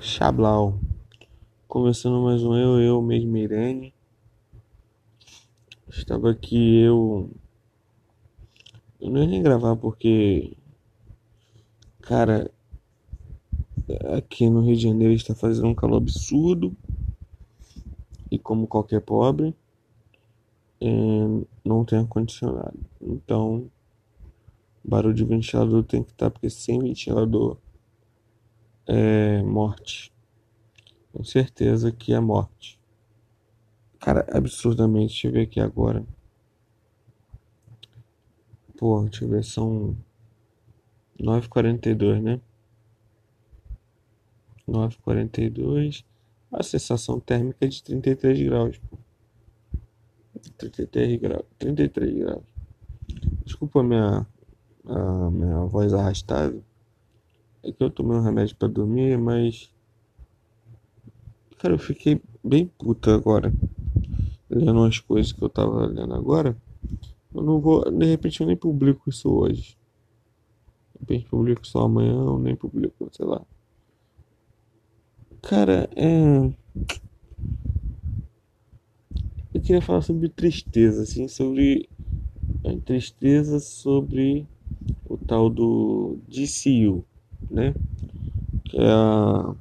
Chablau. Começando mais um Eu, Eu mesmo, Irene. Estava aqui eu. Eu não ia nem gravar porque. Cara, aqui no Rio de Janeiro está fazendo um calor absurdo. E como qualquer pobre, é, não tem ar-condicionado. Então, barulho de ventilador tem que estar, porque sem ventilador é morte. Com certeza que é morte. Cara, absurdamente, deixa eu ver aqui agora. Pô, deixa eu ver, são 9h42, né? 9h42. A sensação térmica é de 33 graus. Pô. 33 graus. 33 graus. Desculpa a minha, a minha voz arrastada. É que eu tomei um remédio para dormir, mas. Cara, eu fiquei bem puta agora. Lendo umas coisas que eu tava lendo agora. Eu não vou. De repente eu nem publico isso hoje. De repente publico só amanhã ou nem publico, sei lá. Cara, é. Eu queria falar sobre tristeza, assim, sobre. É, tristeza sobre o tal do DCU né? Que é a,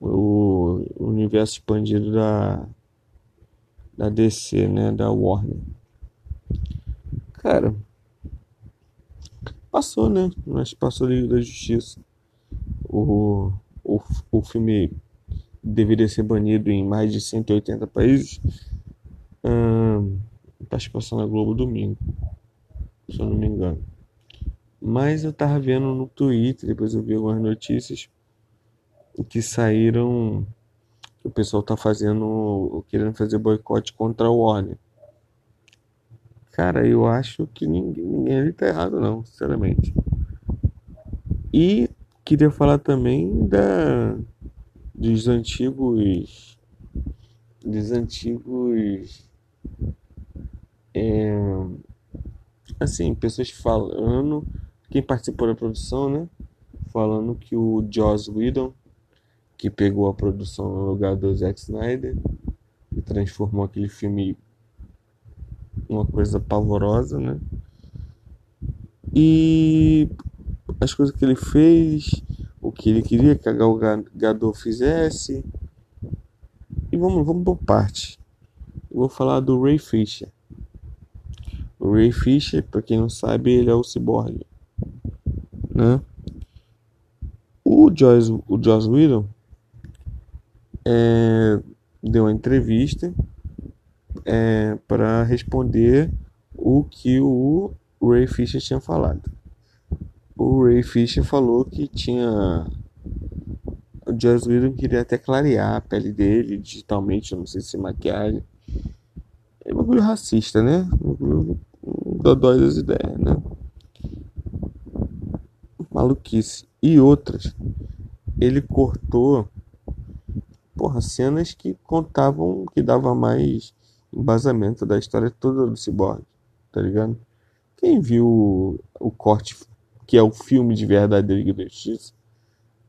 o universo expandido da, da DC, né? Da Warner. Cara, passou, né? Mas passou Liga da Justiça. O, o, o filme deveria ser banido em mais de 180 países. Hum, participação na Globo domingo, se eu não me engano. Mas eu tava vendo no Twitter, depois eu vi algumas notícias que saíram. O pessoal tá fazendo. querendo fazer boicote contra o Warner. Cara, eu acho que ninguém, ninguém ali tá errado não, sinceramente. E queria falar também da dos antigos dos antigos é, assim pessoas falando quem participou da produção, né? Falando que o Joss Whedon, que pegou a produção no lugar do Zack Snyder e transformou aquele filme uma coisa pavorosa, né? E as coisas que ele fez, o que ele queria que a Gal Gadot fizesse. E vamos, vamos por parte. Eu vou falar do Ray Fisher. O Ray Fisher, para quem não sabe, ele é o ciborgue né? O Joss, o Joss Whedon é, deu uma entrevista é, para responder o que o Ray Fisher tinha falado. O Ray Fisher falou que tinha o Joss Whedon queria até clarear a pele dele digitalmente, não sei se maquiagem. É um bagulho racista, né? Um bagulho dodói das ideias, né? Maluquice. E outras, ele cortou porra, cenas que contavam, que dava mais embasamento da história toda do Cyborg, tá ligado? Quem viu o, corte, que é o filme de verdade da Liga da Justiça,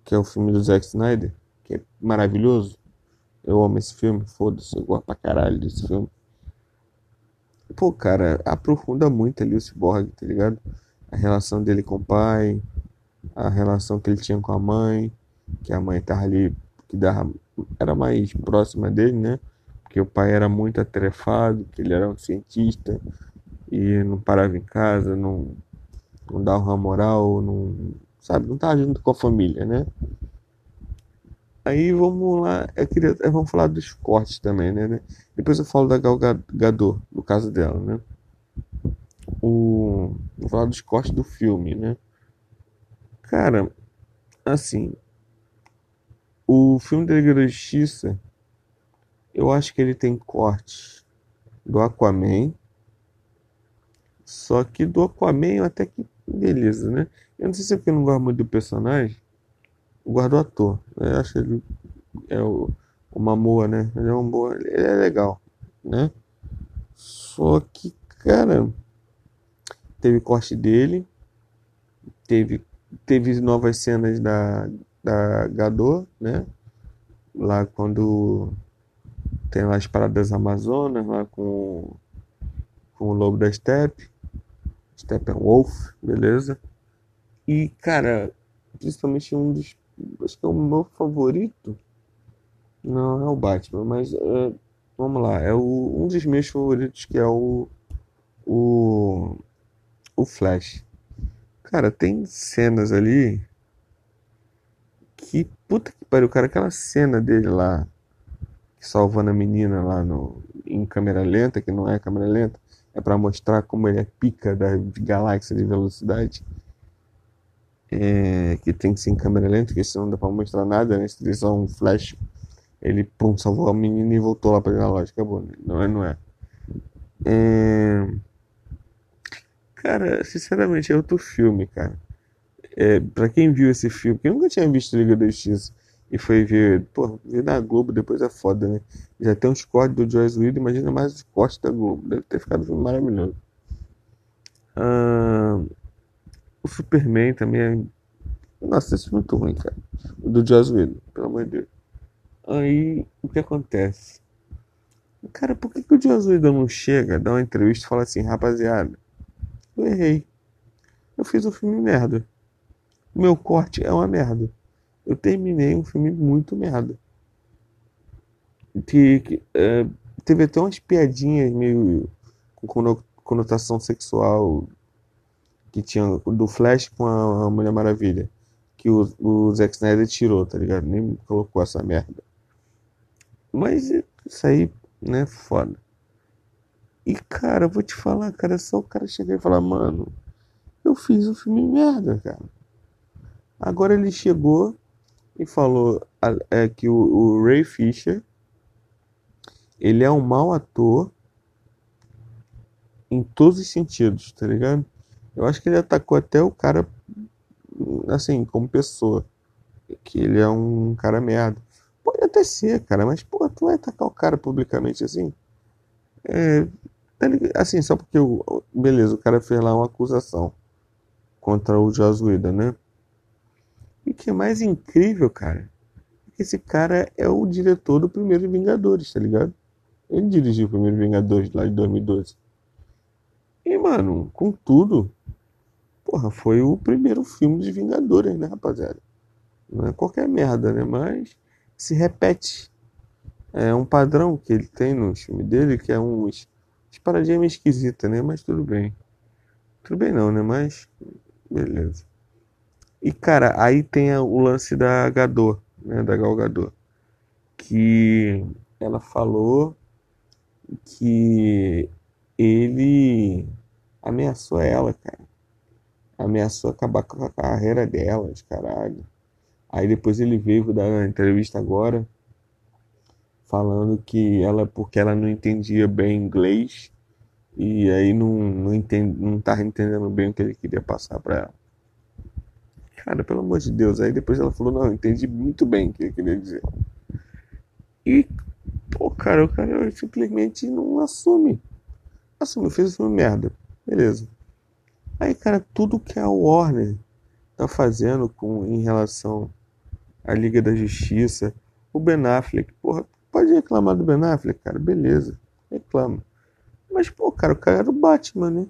que é o filme do Zack Snyder, que é maravilhoso. Eu amo esse filme, foda-se, eu gosto pra caralho desse filme. Pô, cara, aprofunda muito ali o Cyborg, tá ligado? A relação dele com o pai, a relação que ele tinha com a mãe, que a mãe estava ali, que dava, era mais próxima dele, né? Porque o pai era muito atarefado, que ele era um cientista e não parava em casa, não, não dava uma moral, não, sabe, não estava junto com a família, né? Aí vamos lá, eu queria, vamos falar dos cortes também, né? Depois eu falo da Gal Gadot, no caso dela, né? O, vou falar dos cortes do filme, né? Cara, assim, o filme da Liga da Justiça, eu acho que ele tem cortes do Aquaman. Só que do Aquaman até que beleza, né? Eu não sei se é porque eu não gosto muito do personagem. Eu gosto do ator. Né? Eu acho ele é o, o Mamoa, né? Ele é um bom, ele é legal, né? Só que, cara, teve corte dele, teve teve novas cenas da, da Gadot, né? Lá quando tem lá as paradas Amazonas, lá com, com o Lobo da Steppe, Steppenwolf, beleza? E, cara, principalmente um dos. Acho que é o meu favorito. Não é o Batman, mas é, vamos lá, é o, um dos meus favoritos que é o. O. O Flash. Cara, tem cenas ali que puta que pariu, cara, aquela cena dele lá salvando a menina lá no em câmera lenta, que não é câmera lenta, é para mostrar como ele é pica da galáxia de velocidade. É, que tem que ser em câmera lenta, que senão não dá pra mostrar nada, né? Se só um flash, ele pum, salvou a menina e voltou lá pra loja, acabou, né? Não é, não é. é... Cara, sinceramente, é outro filme, cara. É, pra quem viu esse filme, quem nunca tinha visto Liga da Justiça e foi ver, pô, ver na Globo depois é foda, né? Já tem uns cortes do Joyce Whedon, imagina mais os cortes da Globo. Deve ter ficado um filme maravilhoso. Ah, o Superman também é. Nossa, esse é muito ruim, cara. O do Joss Whedon, pelo amor de Deus. Aí, o que acontece? Cara, por que, que o Joss Whedon não chega, dá uma entrevista e fala assim, rapaziada, eu errei. Eu fiz um filme merda. O meu corte é uma merda. Eu terminei um filme muito merda. Que, que é, teve até umas piadinhas meio com conotação sexual que tinha do Flash com a, Mulher Maravilha. Que o, o Zack Snyder tirou, tá ligado? Nem colocou essa merda. Mas isso aí, né, foda. E cara, eu vou te falar, cara, só o cara chegar e falar, mano, eu fiz um filme merda, cara. Agora ele chegou e falou é, que o, o Ray Fisher ele é um mau ator em todos os sentidos, tá ligado? Eu acho que ele atacou até o cara, assim, como pessoa. Que ele é um cara merda. Pode até ser, cara, mas, pô, tu vai atacar o cara publicamente assim? É, assim, só porque, o, beleza, o cara fez lá uma acusação contra o Whedon, né? E o que é mais incrível, cara, é que esse cara é o diretor do primeiro Vingadores, tá ligado? Ele dirigiu o primeiro Vingadores lá de 2012. E, mano, com tudo, porra, foi o primeiro filme de Vingadores, né, rapaziada? Não é qualquer merda, né? Mas se repete. É um padrão que ele tem no filme dele, que é uns, uns paradinha meio esquisita, né? Mas tudo bem. Tudo bem não, né? Mas beleza. E, cara, aí tem o lance da Gador, né? Da Gal Gador. Que ela falou que ele ameaçou ela, cara. Ameaçou acabar com a carreira dela, de caralho. Aí depois ele veio dar uma entrevista agora, falando que ela, porque ela não entendia bem inglês, e aí não, não, entende, não tava entendendo bem o que ele queria passar para ela. Cara, pelo amor de Deus. Aí depois ela falou, não, entendi muito bem o que ele queria dizer. E, pô, cara, o cara simplesmente não assume. Assume, fez uma merda. Beleza. Aí, cara, tudo que a Warner tá fazendo com, em relação à Liga da Justiça, o Ben Affleck, porra, pode reclamar do Ben Affleck, cara, beleza, reclama. Mas, pô, cara, o cara era o Batman, né?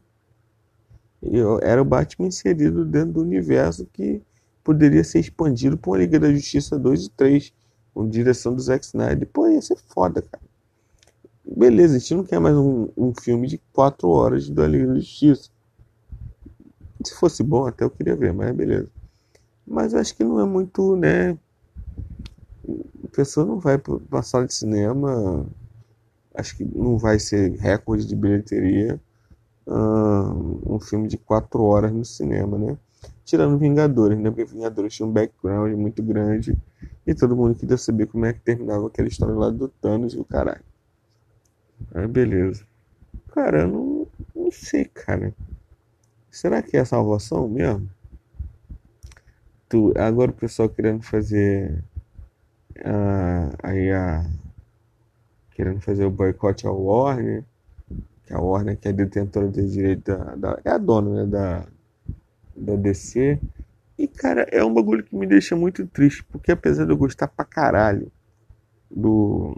Eu, era o Batman inserido dentro do universo que poderia ser expandido por uma Liga da Justiça 2 e 3, com direção do Zack Snyder. Pô, ia ser foda, cara. Beleza, a gente não quer mais um, um filme de 4 horas da Liga da Justiça. Se fosse bom, até eu queria ver, mas beleza. Mas acho que não é muito, né? A pessoa não vai para uma sala de cinema. Acho que não vai ser recorde de bilheteria uh, um filme de quatro horas no cinema, né? Tirando Vingadores, né? Porque Vingadores tinha um background muito grande e todo mundo queria saber como é que terminava aquela história lá do Thanos e o caralho. Aí beleza. Cara, eu não, não sei, cara. Será que é a salvação mesmo? Tu, agora o pessoal querendo fazer uh, aí a querendo fazer o boicote ao Warner que a Warner, que é detentora de direito da, da, é a dona né, da, da DC, E, cara, é um bagulho que me deixa muito triste, porque apesar de eu gostar pra caralho do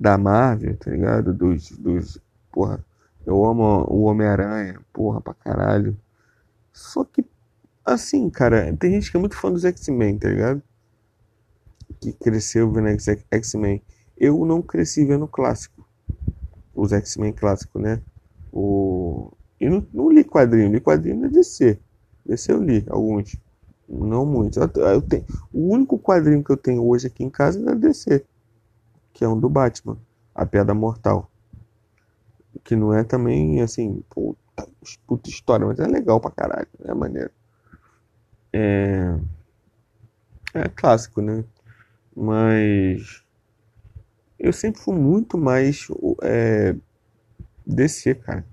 da Marvel, tá ligado? Dos, dos porra, eu amo o Homem-Aranha, porra, pra caralho. Só que, assim, cara, tem gente que é muito fã dos X-Men, tá ligado? Que cresceu vendo X-Men. Eu não cresci vendo clássico. Os X-Men clássicos, né? O... E não, não li quadrinho, li quadrinho da DC. DC eu li alguns. Não muitos. Eu, eu tenho, o único quadrinho que eu tenho hoje aqui em casa é da DC. Que é um do Batman. A Pedra Mortal. Que não é também, assim, puta, puta história, mas é legal pra caralho. É maneiro. É. É clássico, né? Mas. Eu sempre fui muito mais. É, cara.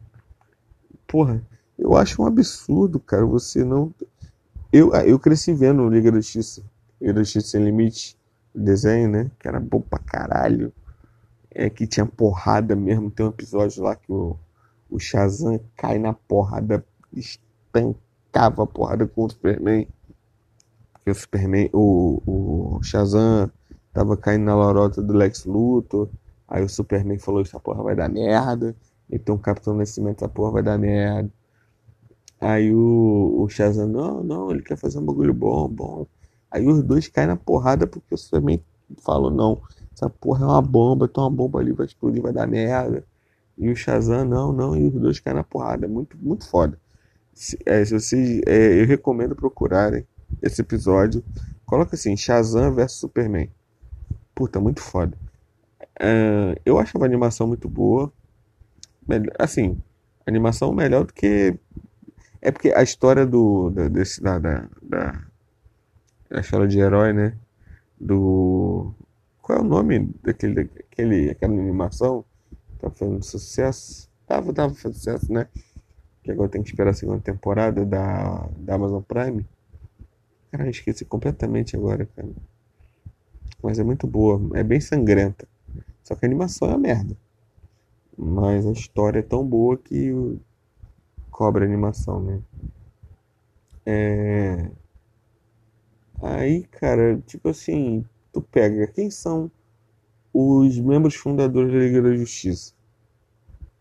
Porra, eu acho um absurdo, cara, você não. Eu, eu cresci vendo Liga da Justiça. Liga da Justiça Sem Limite, desenho, né? Que era bom pra caralho. É que tinha porrada mesmo. Tem um episódio lá que o, o Shazam cai na porrada, estancava a porrada com o Superman. O Superman, o, o Shazam tava caindo na lorota do Lex Luthor. Aí o Superman falou: Essa porra vai dar merda. Então o Capitão Nascimento, essa porra vai dar merda. Aí o, o Shazam, não, não, ele quer fazer um bagulho bom, bom. Aí os dois caem na porrada porque o Superman falou, não, essa porra é uma bomba, tem uma bomba ali, vai explodir, vai dar merda. E o Shazam, não, não, e os dois caem na porrada. Muito, muito foda. Se, é, se vocês, é, eu recomendo procurarem esse episódio. Coloca assim, Shazam vs Superman. Puta, muito foda. Uh, eu acho a animação muito boa. Assim, animação melhor do que é porque a história do. Da, desse, da, da, da, da história de herói, né? Do. Qual é o nome daquele, daquele, aquela animação? Tá fazendo sucesso? Tava, tava fazendo sucesso, né? Que agora tem que esperar a segunda temporada da, da Amazon Prime. Cara, esqueci completamente agora, cara. Mas é muito boa, é bem sangrenta. Só que a animação é uma merda. Mas a história é tão boa que cobra animação, né? É... Aí, cara, tipo assim, tu pega quem são os membros fundadores da Liga da Justiça?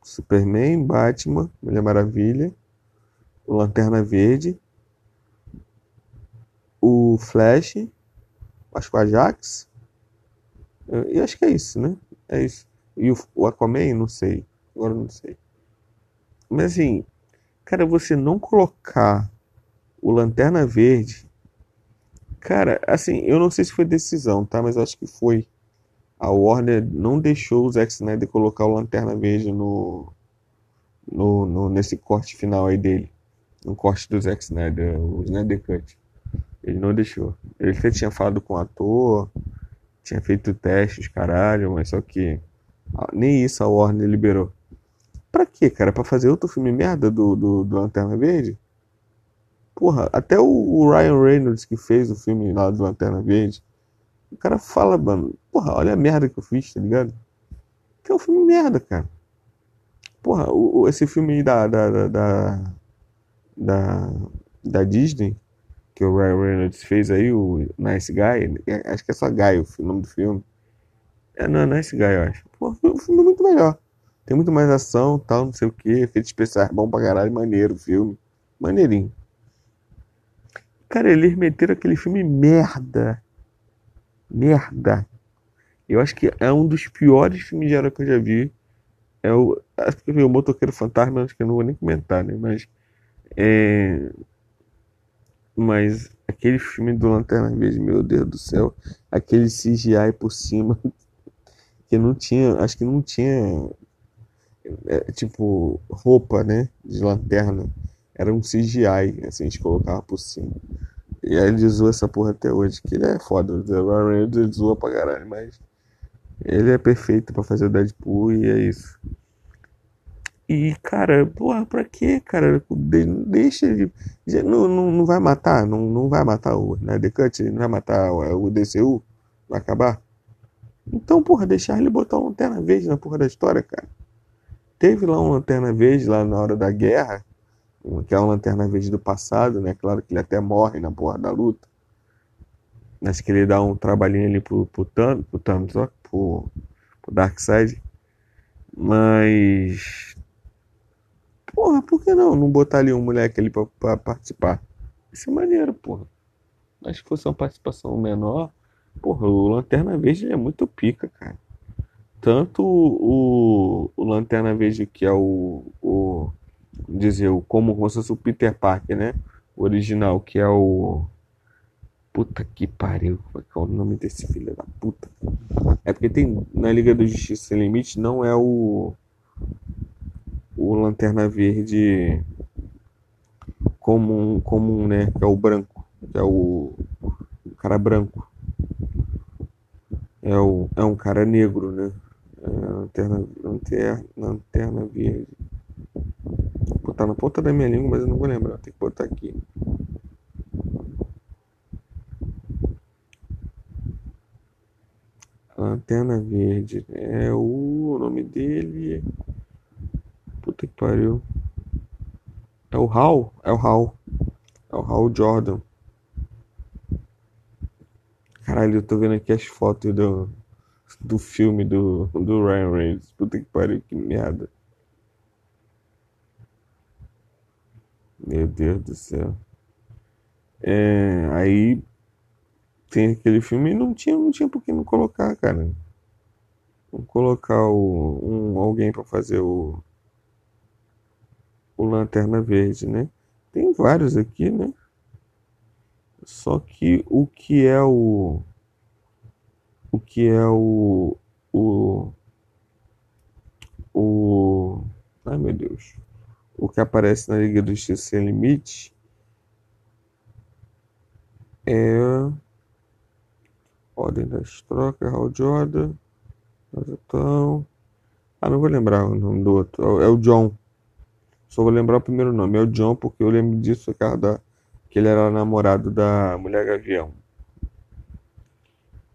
Superman, Batman, Mulher Maravilha, Lanterna Verde, o Flash, acho que o Ajax, e acho que é isso, né? É isso. E o, Aquaman, não sei. Agora não sei. Mas assim, Cara, você não colocar o Lanterna Verde. Cara, assim, eu não sei se foi decisão, tá? Mas acho que foi. A Warner não deixou o Zack Snyder colocar o Lanterna Verde no, no, no nesse corte final aí dele. No corte do Zack Snyder, o Snyder Cut. Ele não deixou. Ele até tinha falado com o ator, tinha feito testes, caralho, mas só que nem isso a Warner liberou. Pra quê, cara? Pra fazer outro filme merda do, do, do Lanterna Verde? Porra, até o, o, Ryan Reynolds que fez o filme lá do Lanterna Verde, o cara fala, mano, porra, olha a merda que eu fiz, tá ligado? Que é um filme merda, cara. Porra, o, o, esse filme aí da, da, da, da, da, da Disney, que o Ryan Reynolds fez aí, o Nice Guy, é, acho que é só Guy o nome do filme. É, não, Nice Guy, eu acho. Porra, o filme é muito melhor. Tem muito mais ação, tal, não sei o que. Efeitos especiais bom pra caralho, maneiro o filme. Maneirinho. Cara, eles meteram aquele filme merda. Merda. Eu acho que é um dos piores filmes de herói que eu já vi. É o. Acho que o Motoqueiro Fantasma, acho que eu não vou nem comentar, né? Mas. É. Mas aquele filme do Lanterna Verde, meu Deus do céu. Aquele CGI por cima. Que não tinha. Acho que não tinha é, tipo, roupa, né? De lanterna. Era um CGI, assim, a gente colocava por cima. E aí ele zoa essa porra até hoje, que ele é foda. O Ryan Reynolds ele zoa pra caralho, mas ele é perfeito para fazer o Deadpool e é isso. E, cara, porra, pra quê, cara? Deixa ele. Não, não, não vai matar, não, não vai matar o né, Cut, não vai matar o, o DCU, vai acabar. Então, porra, deixar ele botar uma lanterna verde na porra da história, cara. Teve lá uma lanterna verde lá na hora da guerra, que é o Lanterna Verde do passado, né? Claro que ele até morre na porra da luta. Acho que ele dá um trabalhinho ali pro, pro Thanos, pro Thanos, ó, pro, pro Darkseid. Mas. Porra, por que não? Não botar ali um moleque ali pra, pra participar? Isso é maneiro, porra. Mas se fosse uma participação menor, porra, o Lanterna Verde é muito pica, cara. Tanto o, o Lanterna Verde, que é o, o dizer, o, como, como se fosse o Peter Parker, né? O original, que é o. Puta que pariu. Qual é o nome desse filho da puta? É porque tem. Na Liga da Justiça Sem Limite não é o. O Lanterna Verde comum, comum né? Que é o branco. Que é o. o cara branco. É, o, é um cara negro, né? É, lanterna, lanterna, lanterna verde. Vou botar na ponta da minha língua, mas eu não vou lembrar. Tem que botar aqui. Lanterna Verde. É o, o nome dele. Puta que pariu. É o Hal? É o Hal. É o Hal Jordan. Caralho, eu tô vendo aqui as fotos do, do filme do, do Ryan Reynolds. Puta que pariu, que merda. Meu Deus do céu. É, aí tem aquele filme e não tinha, não tinha por que não colocar, cara. Não colocar o, um, alguém para fazer o, o Lanterna Verde, né? Tem vários aqui, né? Só que o que é o o que é o o o ai meu Deus o que aparece na Liga do Justiça Sem Limite é Ordem das Trocas, Hal Jordan, então, ah, não vou lembrar o nome do outro, é o John, só vou lembrar o primeiro nome, é o John porque eu lembro disso, cara, da, que ele era namorado da Mulher Gavião.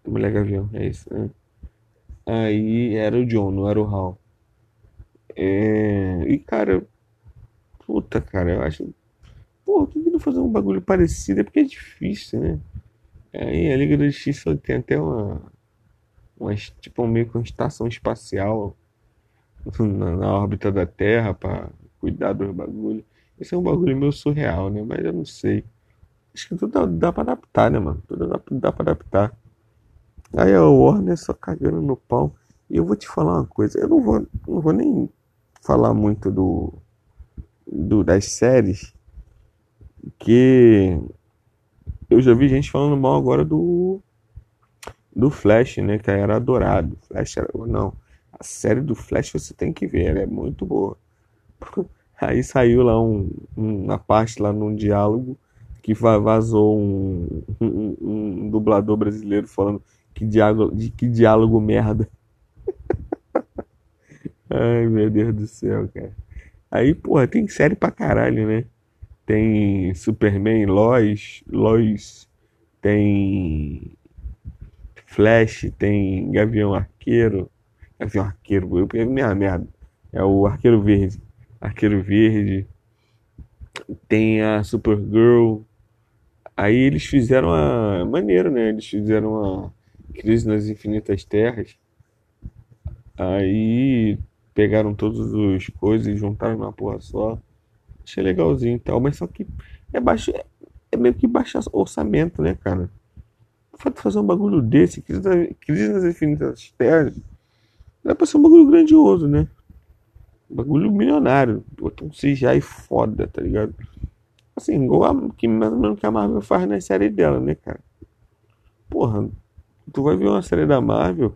Mulher Gavião, é isso, né? Aí era o John, não era o Hal. É... E cara, puta, cara, eu acho. Pô, que não fazer um bagulho parecido é porque é difícil, né? Aí a Liga da Justiça tem até uma. uma tipo meio que uma estação espacial na, na órbita da Terra para cuidar dos bagulhos. Esse é um bagulho meio surreal, né? Mas eu não sei. Acho que tudo dá, dá pra adaptar, né, mano? Tudo dá, dá pra adaptar. Aí a Warner só cagando no pau. E eu vou te falar uma coisa, eu não vou, não vou nem falar muito do, do das séries, que eu já vi gente falando mal agora do do Flash, né, que era adorado. Flash era, não, a série do Flash você tem que ver, ela é muito boa. Aí saiu lá um, uma parte lá num diálogo que vazou um, um, um dublador brasileiro falando que diálogo, que diálogo merda. Ai, meu Deus do céu, cara. Aí, porra, tem série pra caralho, né? Tem Superman, Lois, Lois, tem Flash, tem Gavião Arqueiro. Gavião Arqueiro, eu minha merda. É o Arqueiro Verde. Arqueiro Verde. Tem a Supergirl. Aí eles fizeram a. Maneiro, né? Eles fizeram a Crise nas Infinitas Terras. Aí pegaram todas as coisas e juntaram numa porra só. Achei legalzinho e tal, mas só que é baixo. É, é meio que baixo orçamento, né, cara? O fato fazer um bagulho desse, Crise, crise nas Infinitas Terras, dá pra ser um bagulho grandioso, né? Bagulho milionário. Botar um CGI foda, tá ligado? Assim, igual a, que mais ou menos que a Marvel faz na série dela, né, cara? Porra, tu vai ver uma série da Marvel.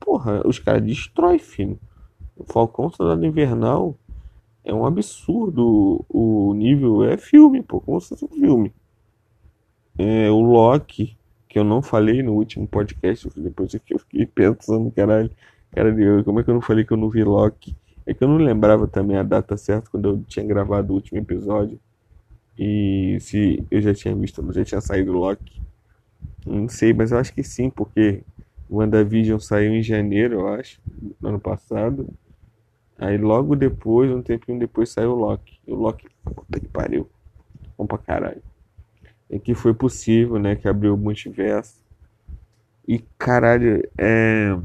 Porra, os caras destroem, filho. O Falcão Soldado Invernal é um absurdo. O nível é filme, pô, como se fosse um filme. É, o Loki, que eu não falei no último podcast, depois que eu fiquei pensando, caralho, cara, como é que eu não falei que eu não vi Loki? É que eu não lembrava também a data certa quando eu tinha gravado o último episódio. E se eu já tinha visto, já tinha saído Loki. Não sei, mas eu acho que sim, porque WandaVision saiu em janeiro, eu acho, no ano passado. Aí logo depois, um tempinho depois, saiu o Loki. E o Loki, puta que pariu. Bom pra caralho. E que foi possível, né? Que abriu o multiverso. E caralho, é.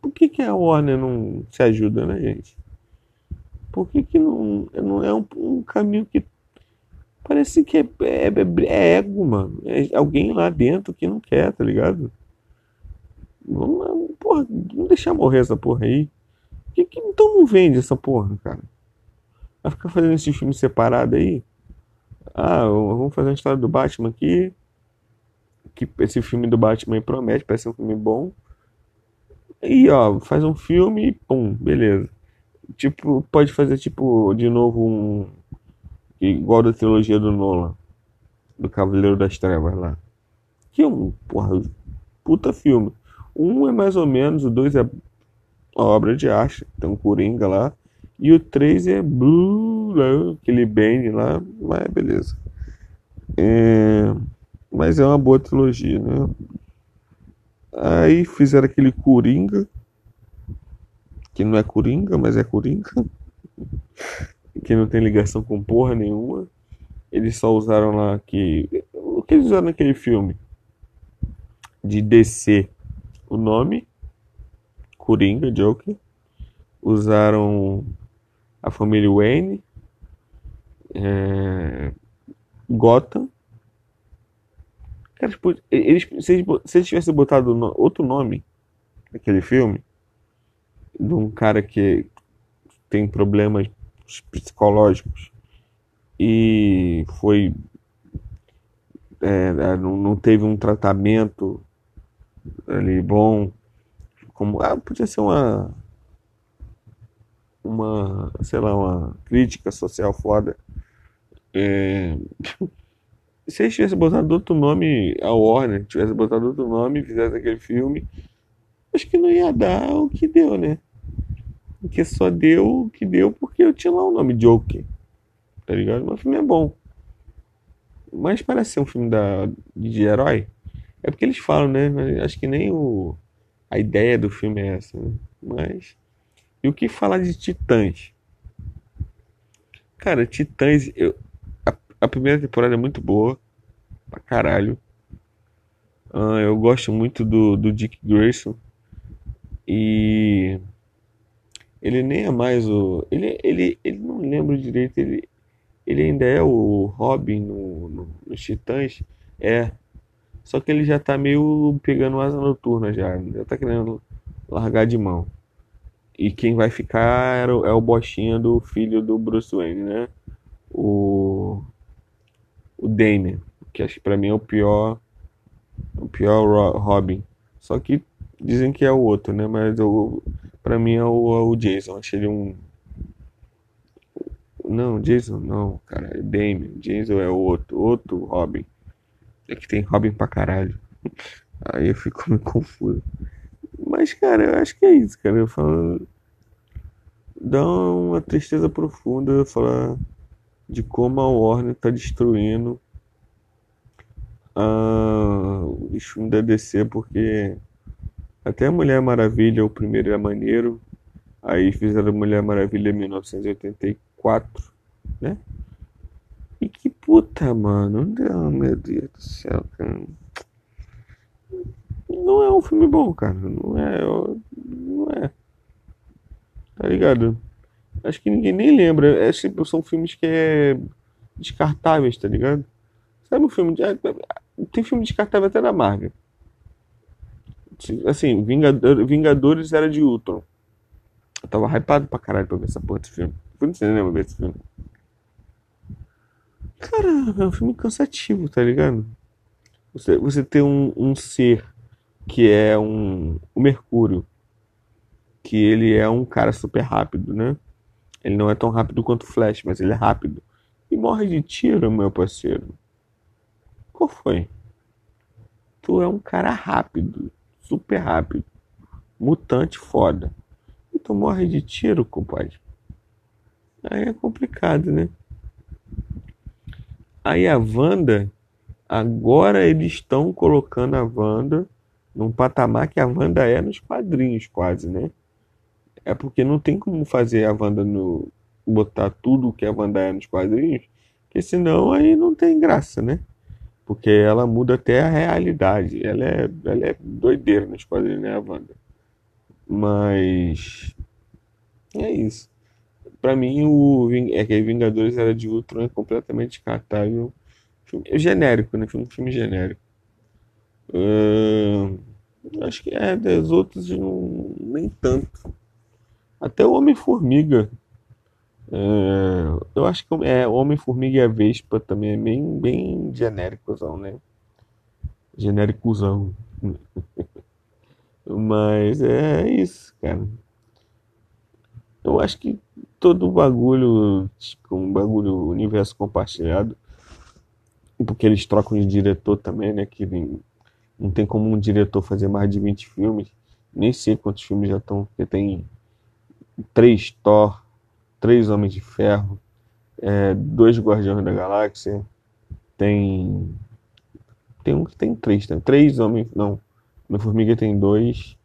Por que, que a Warner não se ajuda, né, gente? Por que, que não, não é um, um caminho que parece que é, é, é, ego, mano? É alguém lá dentro que não quer, tá ligado? Vamos, porra, não deixar morrer essa porra aí. Que, que, então não vende essa porra, cara? Vai ficar fazendo esse filme separado aí? Ah, vamos fazer uma história do Batman aqui. Que esse filme do Batman promete, parece um filme bom. E ó, faz um filme e pum, beleza. Tipo, pode fazer tipo de novo um igual da trilogia do Nolan, do Cavaleiro das Trevas lá. Que é um, porra, puta filme. Um é mais ou menos, o dois é obra de arte, tem um Coringa lá. E o três é Blue, né? aquele Bane lá, mas beleza. É, mas é uma boa trilogia, né? Aí fizeram aquele Coringa, que não é Coringa, mas é Coringa, que não tem ligação com porra nenhuma. Eles só usaram lá que. O que eles usaram naquele filme? De DC o nome, Coringa, Joker. Usaram a família Wayne, é, Gotham. Cara, tipo, eles, se, eles, se eles tivessem botado no, outro nome naquele filme, de um cara que tem problemas psicológicos e foi é, não, não teve um tratamento ali bom. Como, ah, podia ser uma uma, sei lá, uma crítica social foda. É... Se eles tivessem botado outro nome, a Warner tivesse botado outro nome e fizesse aquele filme, acho que não ia dar o que deu, né? Porque só deu o que deu porque eu tinha lá o nome Joker. Tá ligado? Mas o filme é bom. Mas parece ser um filme da, de herói. É porque eles falam, né? Acho que nem o, a ideia do filme é essa, né? Mas. E o que falar de Titãs? Cara, Titãs. Eu, a, primeira temporada é muito boa. Pra caralho. Uh, eu gosto muito do, do Dick Grayson. E. Ele nem é mais o. Ele, ele, ele não lembro direito. Ele, ele ainda é o Robin no, no, nos Titãs. É. Só que ele já tá meio pegando asa noturna já. Já tá querendo largar de mão. E quem vai ficar é o, é o do filho do Bruce Wayne, né? O. O Damian. Que acho que pra mim é o pior. O pior Robin. Só que dizem que é o outro, né? Mas eu, pra mim é o, é o Jason. Achei ele um. Não, Jason não, cara. É. Jason é o outro. Outro Robin. É que tem Robin pra caralho. Aí eu fico meio confuso. Mas, cara, eu acho que é isso, cara. Eu falo. Dá uma tristeza profunda falar de como a Warner tá destruindo a... o filme da DC, porque até Mulher Maravilha, o primeiro é maneiro. Aí fizeram Mulher Maravilha em 1984, né? E que puta, mano. Não, meu Deus do céu, cara. Não é um filme bom, cara. Não é. Não é. Tá ligado? Acho que ninguém nem lembra. É, tipo, são filmes que é descartáveis, tá ligado? Sabe um filme de. É, tem filme descartável até da Marvel. Assim, Vingador, Vingadores era de Ultron. Eu tava hypado pra caralho pra ver essa porra desse filme. Fui no cinema ver esse filme. Cara, é um filme cansativo, tá ligado? Você, você tem um, um ser que é um, o Mercúrio, que ele é um cara super rápido, né? Ele não é tão rápido quanto o Flash, mas ele é rápido. E morre de tiro, meu parceiro. Qual foi? Tu é um cara rápido, super rápido, mutante foda. E tu morre de tiro, compadre. Aí é complicado, né? Aí a Wanda, agora eles estão colocando a Wanda num patamar que a Wanda é nos quadrinhos, quase, né? É porque não tem como fazer a Wanda no. botar tudo que a Wanda é nos quadrinhos, porque senão aí não tem graça, né? Porque ela muda até a realidade. Ela é, ela é doideira nos quadrinhos, né, a Wanda? Mas. É isso. Pra mim, o é que Vingadores Era de Ultron é completamente descartável. Filme, é genérico, né? Filme, filme genérico. Uh, acho que é, das outras não, nem tanto. Até o Homem-Formiga. Uh, eu acho que é Homem-Formiga e a Vespa também é bem, bem genéricozão, né? Genéricozão. Mas é isso, cara. Eu acho que todo bagulho, tipo, um bagulho universo compartilhado, porque eles trocam de diretor também, né? Que não tem como um diretor fazer mais de 20 filmes. Nem sei quantos filmes já estão, porque tem três Thor, três Homens de Ferro, é, dois Guardiões da Galáxia, tem. Tem um que tem três, tem três Homens. Não, Homem-Formiga tem dois,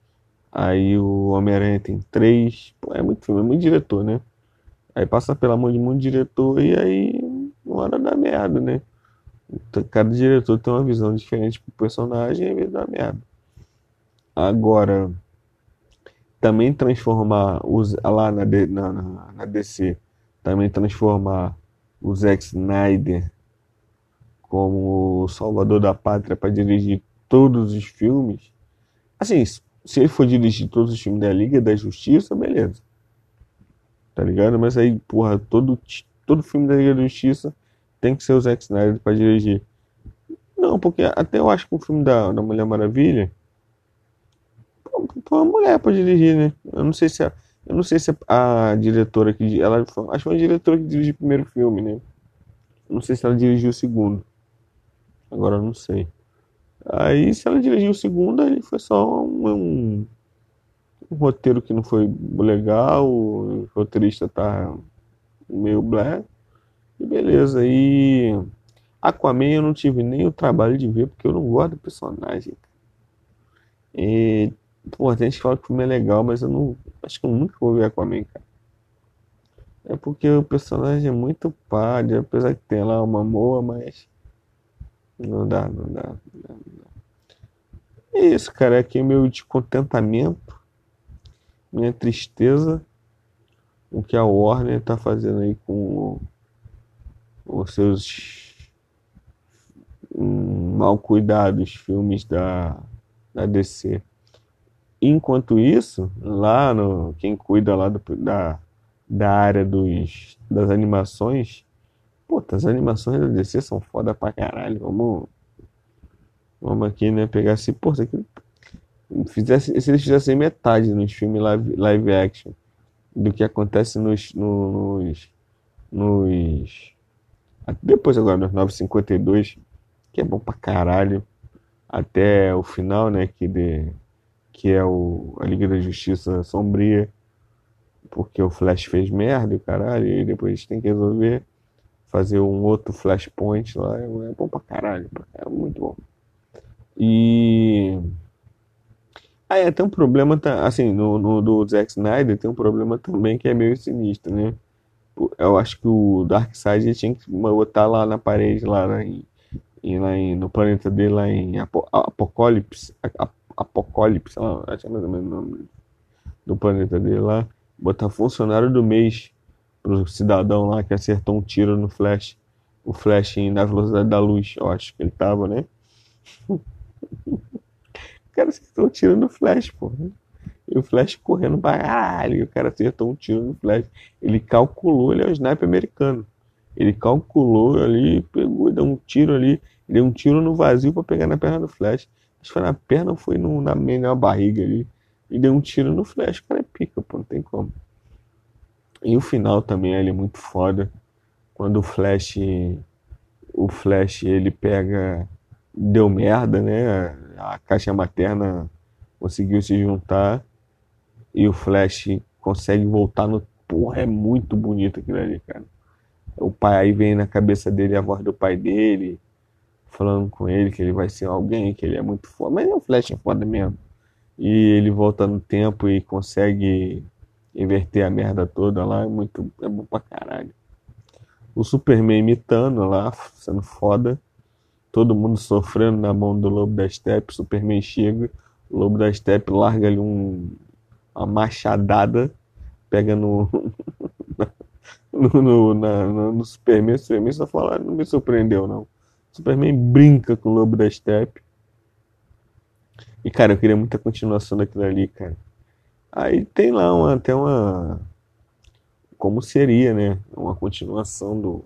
aí o Homem-Aranha tem três. Pô, é muito filme, é muito diretor, né? Aí passa pela mão de muito diretor e aí uma hora dá merda, né? Cada diretor tem uma visão diferente pro personagem e aí dá merda. Agora, também transformar os, lá na, na, na DC, também transformar o Zack Snyder como salvador da pátria para dirigir todos os filmes. Assim, se ele for dirigir todos os filmes da Liga da Justiça, beleza tá ligado? Mas aí, porra, todo, todo filme da Liga da Justiça tem que ser o Zack Snyder pra dirigir. Não, porque até eu acho que o filme da, da Mulher Maravilha. Pô, uma mulher pra dirigir, né? Eu não sei se a, eu não sei se a, a diretora que. Ela, acho que foi a diretora que dirigiu o primeiro filme, né? Eu não sei se ela dirigiu o segundo. Agora eu não sei. Aí, se ela dirigiu o segundo, ele foi só um, um um roteiro que não foi legal, o roteirista tá meio black, e beleza. E Aquaman eu não tive nem o trabalho de ver, porque eu não gosto do personagem. E, pô, tem gente que fala que o filme é legal, mas eu não. Acho que eu nunca vou ver Aquaman, cara. É porque o personagem é muito padre, apesar que tem lá uma moa, mas. Não dá, não dá, não dá, não dá. É isso, cara. Aqui é meu descontentamento minha tristeza o que a Warner está fazendo aí com os seus hum, mal cuidados filmes da, da DC. Enquanto isso, lá no quem cuida lá do, da, da área dos, das animações, pô, as animações da DC são foda pra caralho. Vamos, vamos aqui, né, pegar esse, pô, aqui fizesse, se eles fizessem metade nos filmes live, live action do que acontece nos, nos, nos depois agora nos 952 que é bom pra caralho até o final né que de, que é o a Liga da Justiça Sombria porque o Flash fez merda e caralho e depois tem que resolver fazer um outro Flashpoint lá é, bom pra caralho é muito bom e ah, é, tem um problema, assim, no, no do Zack Snyder tem um problema também que é meio sinistro, né? Eu acho que o Darkseid tinha que botar lá na parede, lá, em, lá em, no planeta dele, lá em Apocalipse, Apocalipse, lá, acho que é mais ou menos o nome do planeta dele lá, botar funcionário do mês pro cidadão lá que acertou um tiro no Flash, o Flash na velocidade da luz, eu acho que ele tava, né? O cara acertou um tiro no Flash, pô. E o Flash correndo pra caralho. O cara acertou um tiro no Flash. Ele calculou, ele é um sniper americano. Ele calculou ali, pegou, deu um tiro ali, deu um tiro no vazio para pegar na perna do Flash. Acho que foi na perna ou foi no, na, na barriga ali. E deu um tiro no Flash. O cara é pica, pô, não tem como. E o final também, ele é muito foda. Quando o Flash. O Flash ele pega. Deu merda, né? a caixa materna conseguiu se juntar e o Flash consegue voltar no. Porra, é muito bonito aquilo ali, cara. O pai aí vem na cabeça dele a voz do pai dele, falando com ele que ele vai ser alguém, que ele é muito foda. Mas é o Flash é foda mesmo. E ele volta no tempo e consegue inverter a merda toda lá, é muito é bom pra caralho. O Superman imitando lá, sendo foda. Todo mundo sofrendo na mão do Lobo da Steppe. Superman chega, o Lobo da Steppe larga ali um, uma machadada, pega no, no, no, na, no Superman. O Superman só fala, não me surpreendeu não. Superman brinca com o Lobo da Steppe. E cara, eu queria muita continuação daquilo ali, cara. Aí tem lá uma, até uma. Como seria, né? Uma continuação do,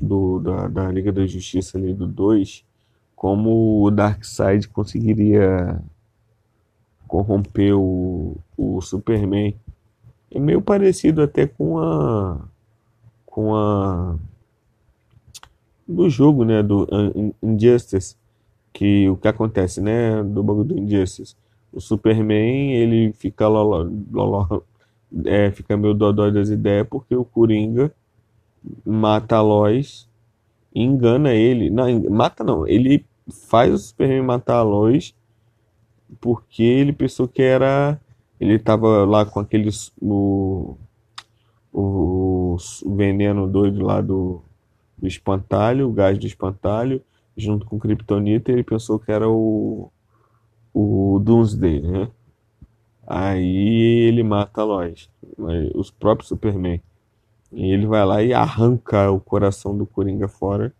do da, da Liga da Justiça ali do 2. Como o Darkseid conseguiria corromper o, o Superman. É meio parecido até com a. Com a. Do jogo, né? Do Injustice. Que o que acontece, né? Do bagulho do Injustice o Superman, ele fica loló, loló, é, fica meio dodói das ideias porque o Coringa mata a Lois e engana ele. Não, mata não, ele faz o Superman matar a Lois porque ele pensou que era ele tava lá com aqueles o, o, o veneno doido lá do, do espantalho, o gás do espantalho, junto com Kryptonita, ele pensou que era o o Doomsday, né? Aí ele mata a Lois, os próprios Superman. E ele vai lá e arranca o coração do Coringa fora.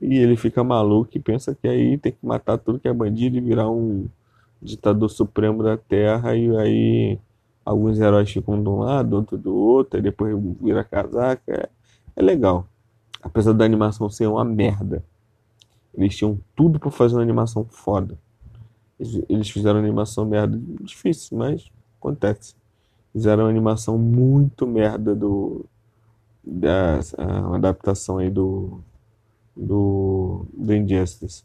E ele fica maluco e pensa que aí tem que matar tudo que é bandido e virar um ditador supremo da Terra. E aí alguns heróis ficam de um lado, outro do outro, e depois vira casaca. É, é legal. Apesar da animação ser uma merda. Eles tinham tudo para fazer uma animação foda. Eles fizeram animação merda. Difícil, mas acontece. Fizeram uma animação muito merda do. Da, uma adaptação aí do. Do. Do Injustice.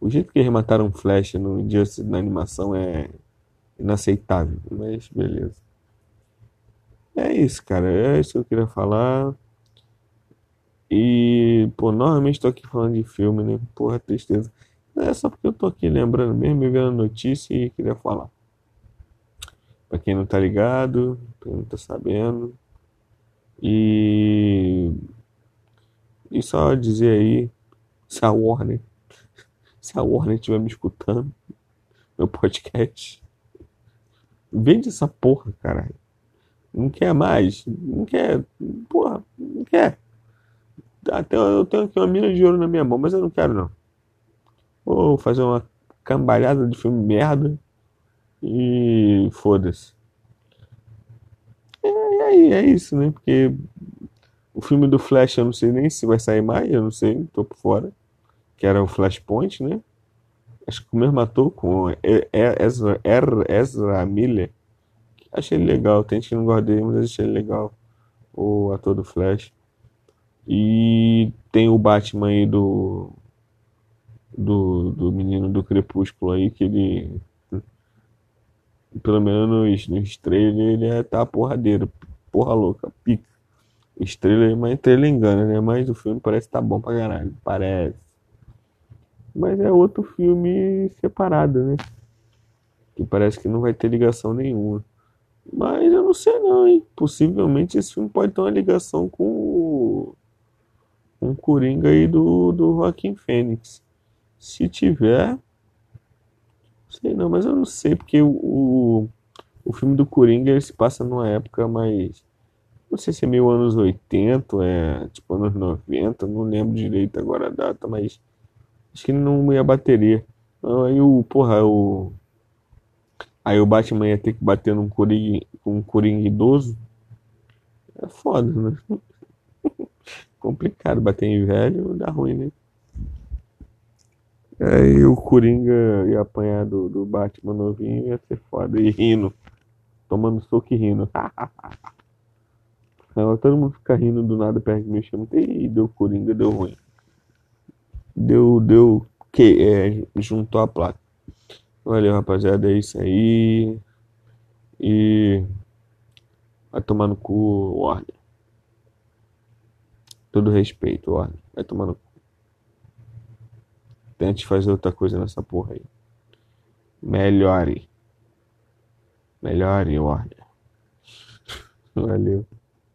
O jeito que eles mataram Flash no Injustice na animação é inaceitável. Mas beleza. É isso, cara. É isso que eu queria falar. E, pô, normalmente tô aqui falando de filme, né? Porra, tristeza. É só porque eu tô aqui lembrando mesmo, me vendo a notícia e queria falar. Pra quem não tá ligado, pra quem não tá sabendo. E. E só dizer aí, se a Warner. Se a Warner estiver me escutando, meu podcast. Vende essa porra, caralho. Não quer mais. Não quer. Porra, não quer. Até eu tenho aqui uma mina de ouro na minha mão, mas eu não quero não. Ou fazer uma cambalhada de filme merda e foda-se. É, é, é isso, né? Porque o filme do Flash eu não sei nem se vai sair mais, eu não sei, tô por fora. Que era o Flashpoint, né? Acho que o mesmo ator com Ezra, Ezra Miller. Achei ele legal, tem gente que não gosta dele, mas achei ele legal. O ator do Flash. E tem o Batman aí do do, do menino do Crepúsculo aí, que ele. Pelo menos no estrela ele é tá porradeiro, porra louca, pica. Estrela, mas estrela engana, né? Mas o filme parece que tá bom pra caralho. Parece. Mas é outro filme separado, né? Que parece que não vai ter ligação nenhuma. Mas eu não sei não, hein? Possivelmente esse filme pode ter uma ligação com o Coringa aí do, do Joaquim Fênix. Se tiver. Sei não, mas eu não sei, porque o, o, o filme do Coringa ele se passa numa época mais. Não sei se é meio anos 80, é tipo anos 90, não lembro direito agora a data, mas acho que não ia bateria. Então, aí o, porra, o. Aí o Batman ia ter que bater num Coringa, um Coringa idoso. É foda, né? Complicado, bater em velho dá ruim, né? Aí o Coringa ia apanhar do, do Batman novinho ia ser foda. E rindo. Tomando soco e rindo. Agora todo mundo fica rindo do nada perto de mim chama. Ih, deu Coringa, deu ruim. Deu, deu que é, juntou a placa. Valeu, rapaziada, é isso aí. E vai tomar no cu, Warner. Todo respeito, Warner. Vai cu. Tente fazer outra coisa nessa porra aí. Melhore. Melhore, Warner. Valeu.